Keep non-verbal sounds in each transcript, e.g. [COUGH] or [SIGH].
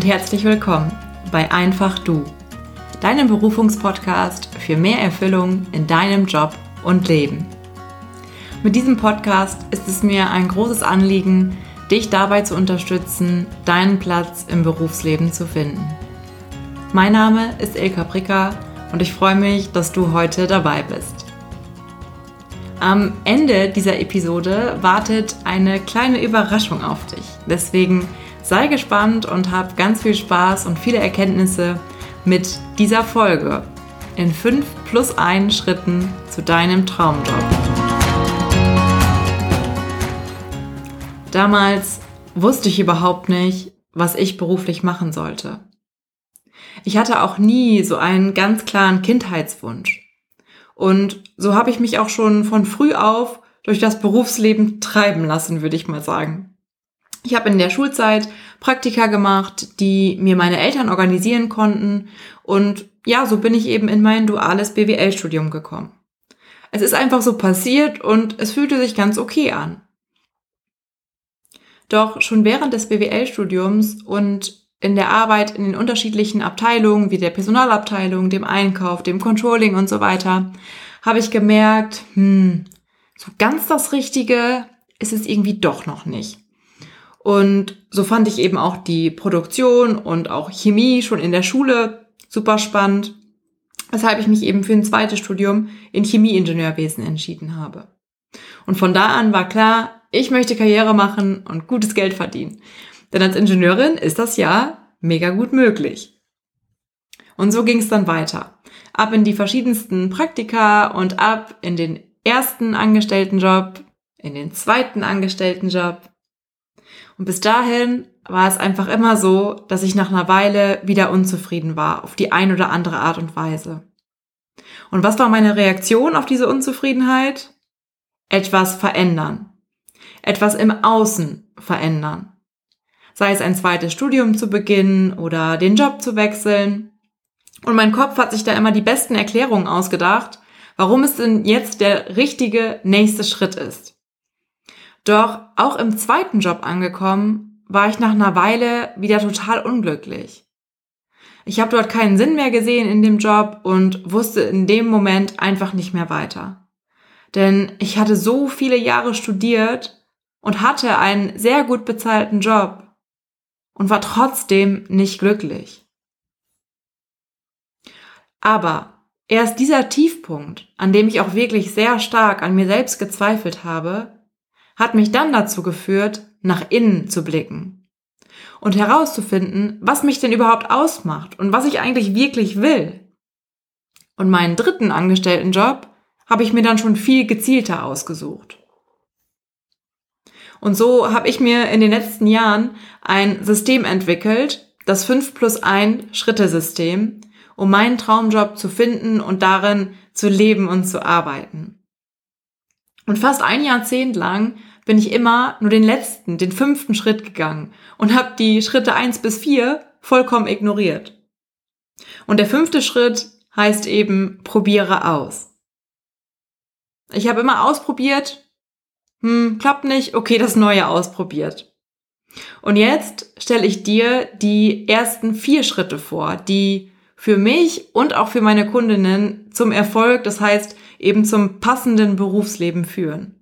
und herzlich willkommen bei Einfach Du, deinem Berufungspodcast für mehr Erfüllung in deinem Job und Leben. Mit diesem Podcast ist es mir ein großes Anliegen, dich dabei zu unterstützen, deinen Platz im Berufsleben zu finden. Mein Name ist Ilka Pricker und ich freue mich, dass du heute dabei bist. Am Ende dieser Episode wartet eine kleine Überraschung auf dich. Deswegen sei gespannt und hab ganz viel Spaß und viele Erkenntnisse mit dieser Folge in 5 plus 1 Schritten zu deinem Traumjob. Damals wusste ich überhaupt nicht, was ich beruflich machen sollte. Ich hatte auch nie so einen ganz klaren Kindheitswunsch. Und so habe ich mich auch schon von früh auf durch das Berufsleben treiben lassen, würde ich mal sagen. Ich habe in der Schulzeit Praktika gemacht, die mir meine Eltern organisieren konnten und ja, so bin ich eben in mein duales BWL-Studium gekommen. Es ist einfach so passiert und es fühlte sich ganz okay an. Doch schon während des BWL-Studiums und in der Arbeit in den unterschiedlichen Abteilungen, wie der Personalabteilung, dem Einkauf, dem Controlling und so weiter, habe ich gemerkt, hm, so ganz das Richtige ist es irgendwie doch noch nicht. Und so fand ich eben auch die Produktion und auch Chemie schon in der Schule super spannend, weshalb ich mich eben für ein zweites Studium in Chemieingenieurwesen entschieden habe. Und von da an war klar, ich möchte Karriere machen und gutes Geld verdienen. Denn als Ingenieurin ist das ja mega gut möglich. Und so ging es dann weiter. Ab in die verschiedensten Praktika und ab in den ersten Angestelltenjob, in den zweiten Angestelltenjob. Und bis dahin war es einfach immer so, dass ich nach einer Weile wieder unzufrieden war, auf die ein oder andere Art und Weise. Und was war meine Reaktion auf diese Unzufriedenheit? Etwas verändern. Etwas im Außen verändern sei es ein zweites Studium zu beginnen oder den Job zu wechseln. Und mein Kopf hat sich da immer die besten Erklärungen ausgedacht, warum es denn jetzt der richtige nächste Schritt ist. Doch auch im zweiten Job angekommen, war ich nach einer Weile wieder total unglücklich. Ich habe dort keinen Sinn mehr gesehen in dem Job und wusste in dem Moment einfach nicht mehr weiter. Denn ich hatte so viele Jahre studiert und hatte einen sehr gut bezahlten Job und war trotzdem nicht glücklich. Aber erst dieser Tiefpunkt, an dem ich auch wirklich sehr stark an mir selbst gezweifelt habe, hat mich dann dazu geführt, nach innen zu blicken und herauszufinden, was mich denn überhaupt ausmacht und was ich eigentlich wirklich will. Und meinen dritten Angestelltenjob habe ich mir dann schon viel gezielter ausgesucht. Und so habe ich mir in den letzten Jahren ein System entwickelt, das 5 plus 1 Schritte-System, um meinen Traumjob zu finden und darin zu leben und zu arbeiten. Und fast ein Jahrzehnt lang bin ich immer nur den letzten, den fünften Schritt gegangen und habe die Schritte 1 bis 4 vollkommen ignoriert. Und der fünfte Schritt heißt eben, probiere aus. Ich habe immer ausprobiert, hm, klappt nicht, okay, das Neue ausprobiert. Und jetzt stelle ich dir die ersten vier Schritte vor, die für mich und auch für meine Kundinnen zum Erfolg, das heißt eben zum passenden Berufsleben führen.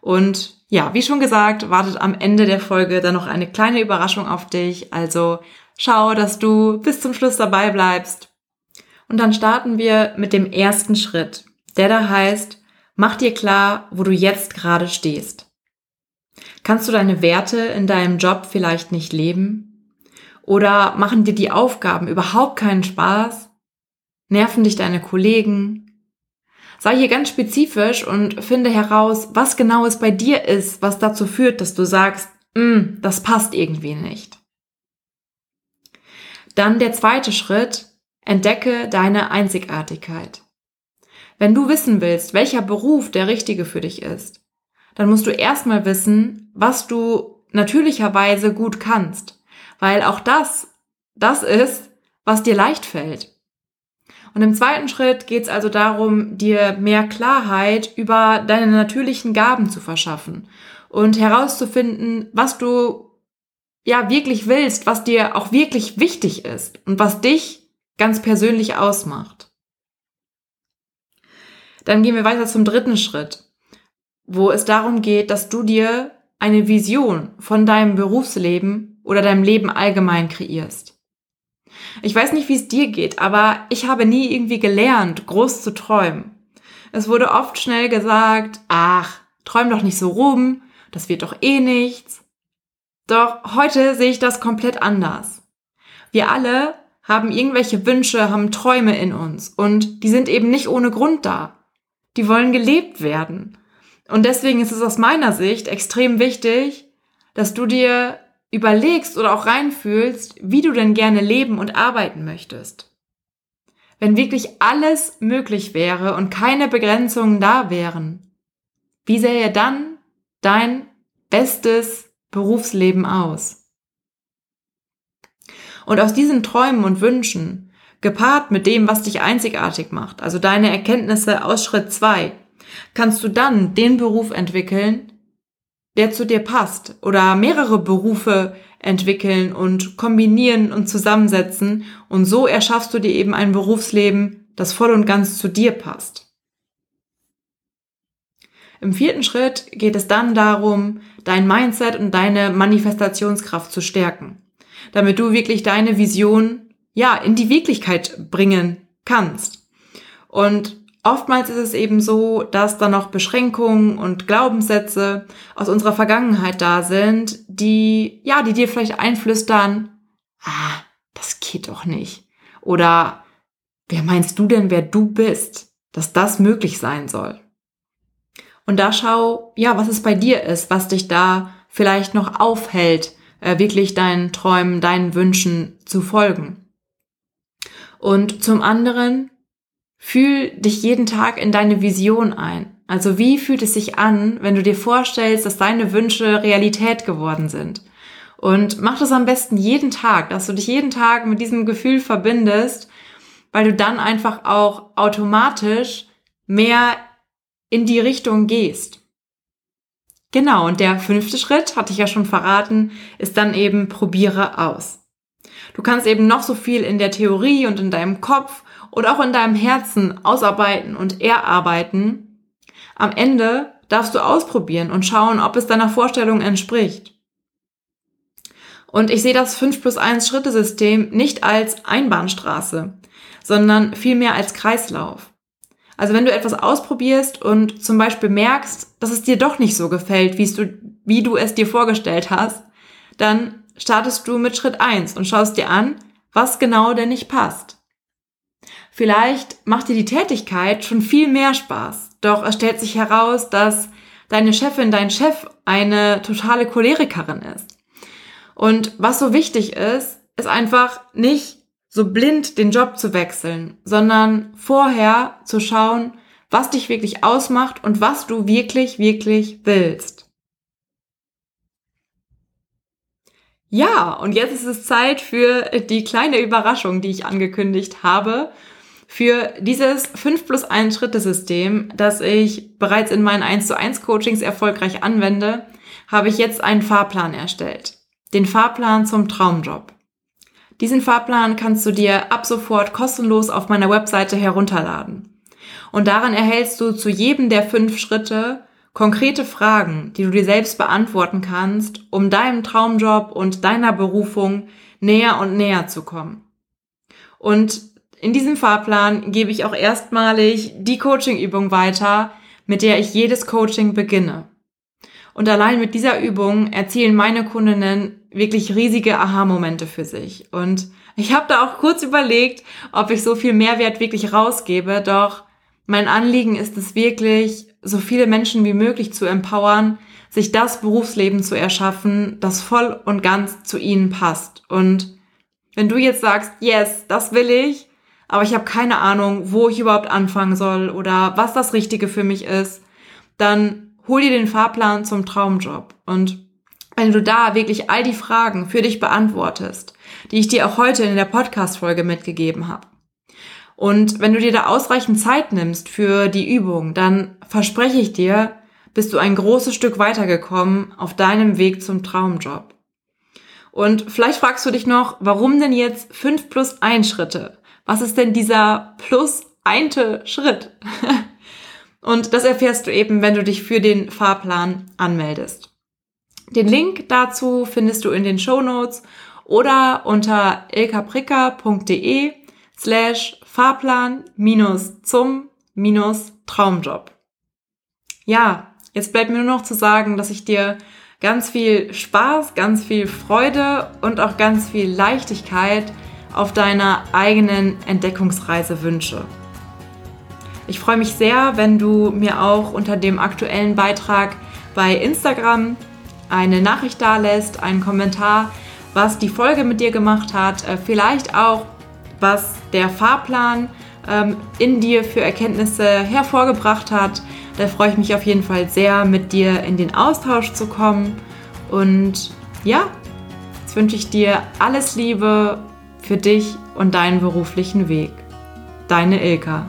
Und ja, wie schon gesagt, wartet am Ende der Folge dann noch eine kleine Überraschung auf dich. Also schau, dass du bis zum Schluss dabei bleibst. Und dann starten wir mit dem ersten Schritt, der da heißt, Mach dir klar, wo du jetzt gerade stehst. Kannst du deine Werte in deinem Job vielleicht nicht leben? Oder machen dir die Aufgaben überhaupt keinen Spaß? Nerven dich deine Kollegen? Sei hier ganz spezifisch und finde heraus, was genau es bei dir ist, was dazu führt, dass du sagst, mm, das passt irgendwie nicht. Dann der zweite Schritt, entdecke deine Einzigartigkeit. Wenn du wissen willst, welcher Beruf der richtige für dich ist, dann musst du erstmal wissen, was du natürlicherweise gut kannst. Weil auch das, das ist, was dir leicht fällt. Und im zweiten Schritt geht es also darum, dir mehr Klarheit über deine natürlichen Gaben zu verschaffen und herauszufinden, was du ja wirklich willst, was dir auch wirklich wichtig ist und was dich ganz persönlich ausmacht. Dann gehen wir weiter zum dritten Schritt, wo es darum geht, dass du dir eine Vision von deinem Berufsleben oder deinem Leben allgemein kreierst. Ich weiß nicht, wie es dir geht, aber ich habe nie irgendwie gelernt, groß zu träumen. Es wurde oft schnell gesagt, ach, träum doch nicht so rum, das wird doch eh nichts. Doch heute sehe ich das komplett anders. Wir alle haben irgendwelche Wünsche, haben Träume in uns und die sind eben nicht ohne Grund da. Die wollen gelebt werden. Und deswegen ist es aus meiner Sicht extrem wichtig, dass du dir überlegst oder auch reinfühlst, wie du denn gerne leben und arbeiten möchtest. Wenn wirklich alles möglich wäre und keine Begrenzungen da wären, wie sähe dann dein bestes Berufsleben aus? Und aus diesen Träumen und Wünschen, gepaart mit dem, was dich einzigartig macht, also deine Erkenntnisse aus Schritt zwei, kannst du dann den Beruf entwickeln, der zu dir passt oder mehrere Berufe entwickeln und kombinieren und zusammensetzen und so erschaffst du dir eben ein Berufsleben, das voll und ganz zu dir passt. Im vierten Schritt geht es dann darum, dein Mindset und deine Manifestationskraft zu stärken, damit du wirklich deine Vision ja in die Wirklichkeit bringen kannst. Und Oftmals ist es eben so, dass da noch Beschränkungen und Glaubenssätze aus unserer Vergangenheit da sind, die, ja, die dir vielleicht einflüstern, ah, das geht doch nicht. Oder, wer meinst du denn, wer du bist, dass das möglich sein soll? Und da schau, ja, was es bei dir ist, was dich da vielleicht noch aufhält, äh, wirklich deinen Träumen, deinen Wünschen zu folgen. Und zum anderen, Fühl dich jeden Tag in deine Vision ein. Also wie fühlt es sich an, wenn du dir vorstellst, dass deine Wünsche Realität geworden sind? Und mach das am besten jeden Tag, dass du dich jeden Tag mit diesem Gefühl verbindest, weil du dann einfach auch automatisch mehr in die Richtung gehst. Genau, und der fünfte Schritt, hatte ich ja schon verraten, ist dann eben probiere aus. Du kannst eben noch so viel in der Theorie und in deinem Kopf und auch in deinem Herzen ausarbeiten und erarbeiten, am Ende darfst du ausprobieren und schauen, ob es deiner Vorstellung entspricht. Und ich sehe das 5 plus 1 Schrittesystem nicht als Einbahnstraße, sondern vielmehr als Kreislauf. Also wenn du etwas ausprobierst und zum Beispiel merkst, dass es dir doch nicht so gefällt, wie du, wie du es dir vorgestellt hast, dann startest du mit Schritt 1 und schaust dir an, was genau denn nicht passt. Vielleicht macht dir die Tätigkeit schon viel mehr Spaß, doch es stellt sich heraus, dass deine Chefin, dein Chef eine totale Cholerikerin ist. Und was so wichtig ist, ist einfach nicht so blind den Job zu wechseln, sondern vorher zu schauen, was dich wirklich ausmacht und was du wirklich, wirklich willst. Ja, und jetzt ist es Zeit für die kleine Überraschung, die ich angekündigt habe. Für dieses 5 plus 1 Schritte-System, das ich bereits in meinen 1 zu 1 Coachings erfolgreich anwende, habe ich jetzt einen Fahrplan erstellt. Den Fahrplan zum Traumjob. Diesen Fahrplan kannst du dir ab sofort kostenlos auf meiner Webseite herunterladen. Und daran erhältst du zu jedem der fünf Schritte konkrete Fragen, die du dir selbst beantworten kannst, um deinem Traumjob und deiner Berufung näher und näher zu kommen. Und in diesem Fahrplan gebe ich auch erstmalig die Coaching-Übung weiter, mit der ich jedes Coaching beginne. Und allein mit dieser Übung erzielen meine Kundinnen wirklich riesige Aha-Momente für sich. Und ich habe da auch kurz überlegt, ob ich so viel Mehrwert wirklich rausgebe, doch mein Anliegen ist es wirklich, so viele Menschen wie möglich zu empowern, sich das Berufsleben zu erschaffen, das voll und ganz zu ihnen passt. Und wenn du jetzt sagst, yes, das will ich, aber ich habe keine Ahnung, wo ich überhaupt anfangen soll oder was das Richtige für mich ist, dann hol dir den Fahrplan zum Traumjob. Und wenn du da wirklich all die Fragen für dich beantwortest, die ich dir auch heute in der Podcast-Folge mitgegeben habe, und wenn du dir da ausreichend Zeit nimmst für die Übung, dann verspreche ich dir, bist du ein großes Stück weitergekommen auf deinem Weg zum Traumjob. Und vielleicht fragst du dich noch, warum denn jetzt 5 plus 1 Schritte? Was ist denn dieser plus einte Schritt? [LAUGHS] Und das erfährst du eben, wenn du dich für den Fahrplan anmeldest. Den Link dazu findest du in den Show Notes oder unter ilkapricker.de slash Fahrplan minus zum minus Traumjob. Ja, jetzt bleibt mir nur noch zu sagen, dass ich dir ganz viel Spaß, ganz viel Freude und auch ganz viel Leichtigkeit auf deiner eigenen Entdeckungsreise wünsche. Ich freue mich sehr, wenn du mir auch unter dem aktuellen Beitrag bei Instagram eine Nachricht da lässt, einen Kommentar, was die Folge mit dir gemacht hat, äh, vielleicht auch, was der Fahrplan ähm, in dir für Erkenntnisse hervorgebracht hat. Da freue ich mich auf jeden Fall sehr, mit dir in den Austausch zu kommen. Und ja, jetzt wünsche ich dir alles Liebe für dich und deinen beruflichen Weg. Deine Ilka.